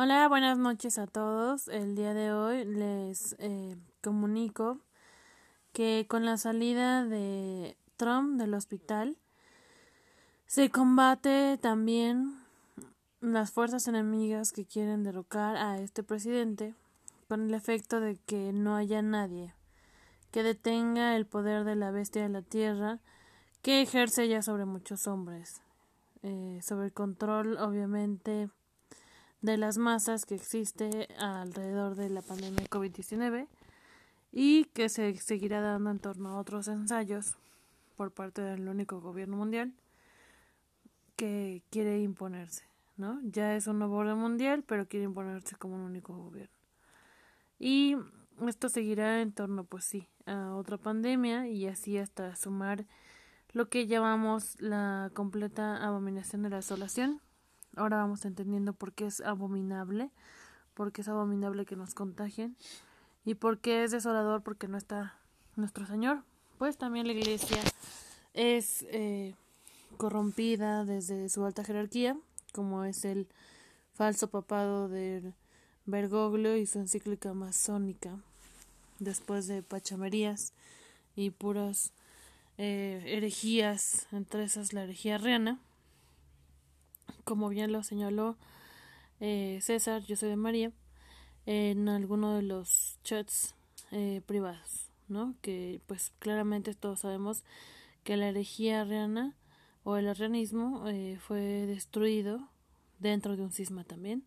Hola, buenas noches a todos. El día de hoy les eh, comunico que con la salida de Trump del hospital se combate también las fuerzas enemigas que quieren derrocar a este presidente con el efecto de que no haya nadie que detenga el poder de la bestia de la tierra que ejerce ya sobre muchos hombres, eh, sobre el control obviamente de las masas que existe alrededor de la pandemia COVID-19 y que se seguirá dando en torno a otros ensayos por parte del único gobierno mundial que quiere imponerse, ¿no? Ya es un nuevo orden mundial, pero quiere imponerse como un único gobierno. Y esto seguirá en torno, pues sí, a otra pandemia y así hasta sumar lo que llamamos la completa abominación de la desolación, Ahora vamos entendiendo por qué es abominable, por qué es abominable que nos contagien y por qué es desolador porque no está nuestro Señor. Pues también la iglesia es eh, corrompida desde su alta jerarquía, como es el falso papado de Bergoglio y su encíclica masónica, después de pachamerías y puras eh, herejías, entre esas la herejía reana como bien lo señaló eh, César, yo soy de María, en alguno de los chats eh, privados, ¿no? Que pues claramente todos sabemos que la herejía arriana o el arrianismo eh, fue destruido dentro de un cisma también.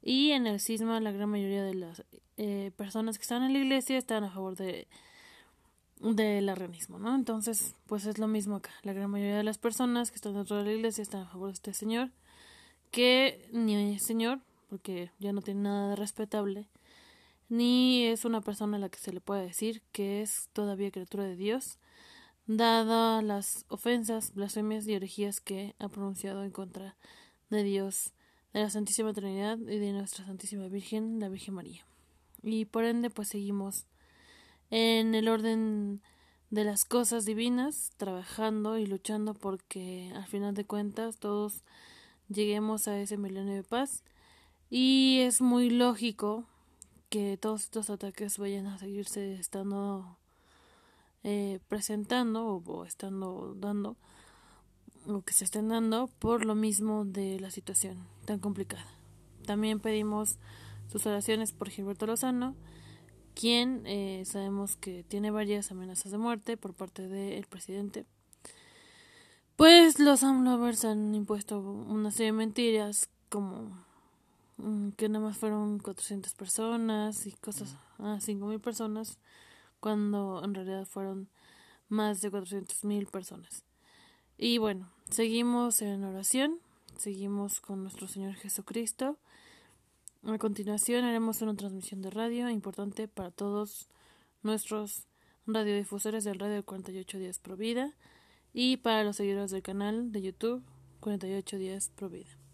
Y en el cisma la gran mayoría de las personas que están en la iglesia están a favor de del arrianismo, ¿no? Entonces, pues es lo mismo acá. La gran mayoría de las personas que están dentro de la iglesia están a favor de este señor, que ni es señor, porque ya no tiene nada de respetable, ni es una persona a la que se le puede decir que es todavía criatura de Dios, dada las ofensas, blasfemias y herejías que ha pronunciado en contra de Dios, de la Santísima Trinidad y de nuestra Santísima Virgen, la Virgen María. Y por ende, pues seguimos en el orden de las cosas divinas, trabajando y luchando porque al final de cuentas todos lleguemos a ese milenio de paz. Y es muy lógico que todos estos ataques vayan a seguirse estando eh, presentando o, o, estando dando o que se estén dando por lo mismo de la situación tan complicada. También pedimos sus oraciones por Gilberto Lozano quien eh, sabemos que tiene varias amenazas de muerte por parte del presidente. Pues los AMLovers han impuesto una serie de mentiras como mm, que nada más fueron 400 personas y cosas, ah, 5.000 personas, cuando en realidad fueron más de 400.000 personas. Y bueno, seguimos en oración, seguimos con nuestro Señor Jesucristo a continuación haremos una transmisión de radio importante para todos nuestros radiodifusores del radio 48 días pro vida y para los seguidores del canal de YouTube 48 días pro vida.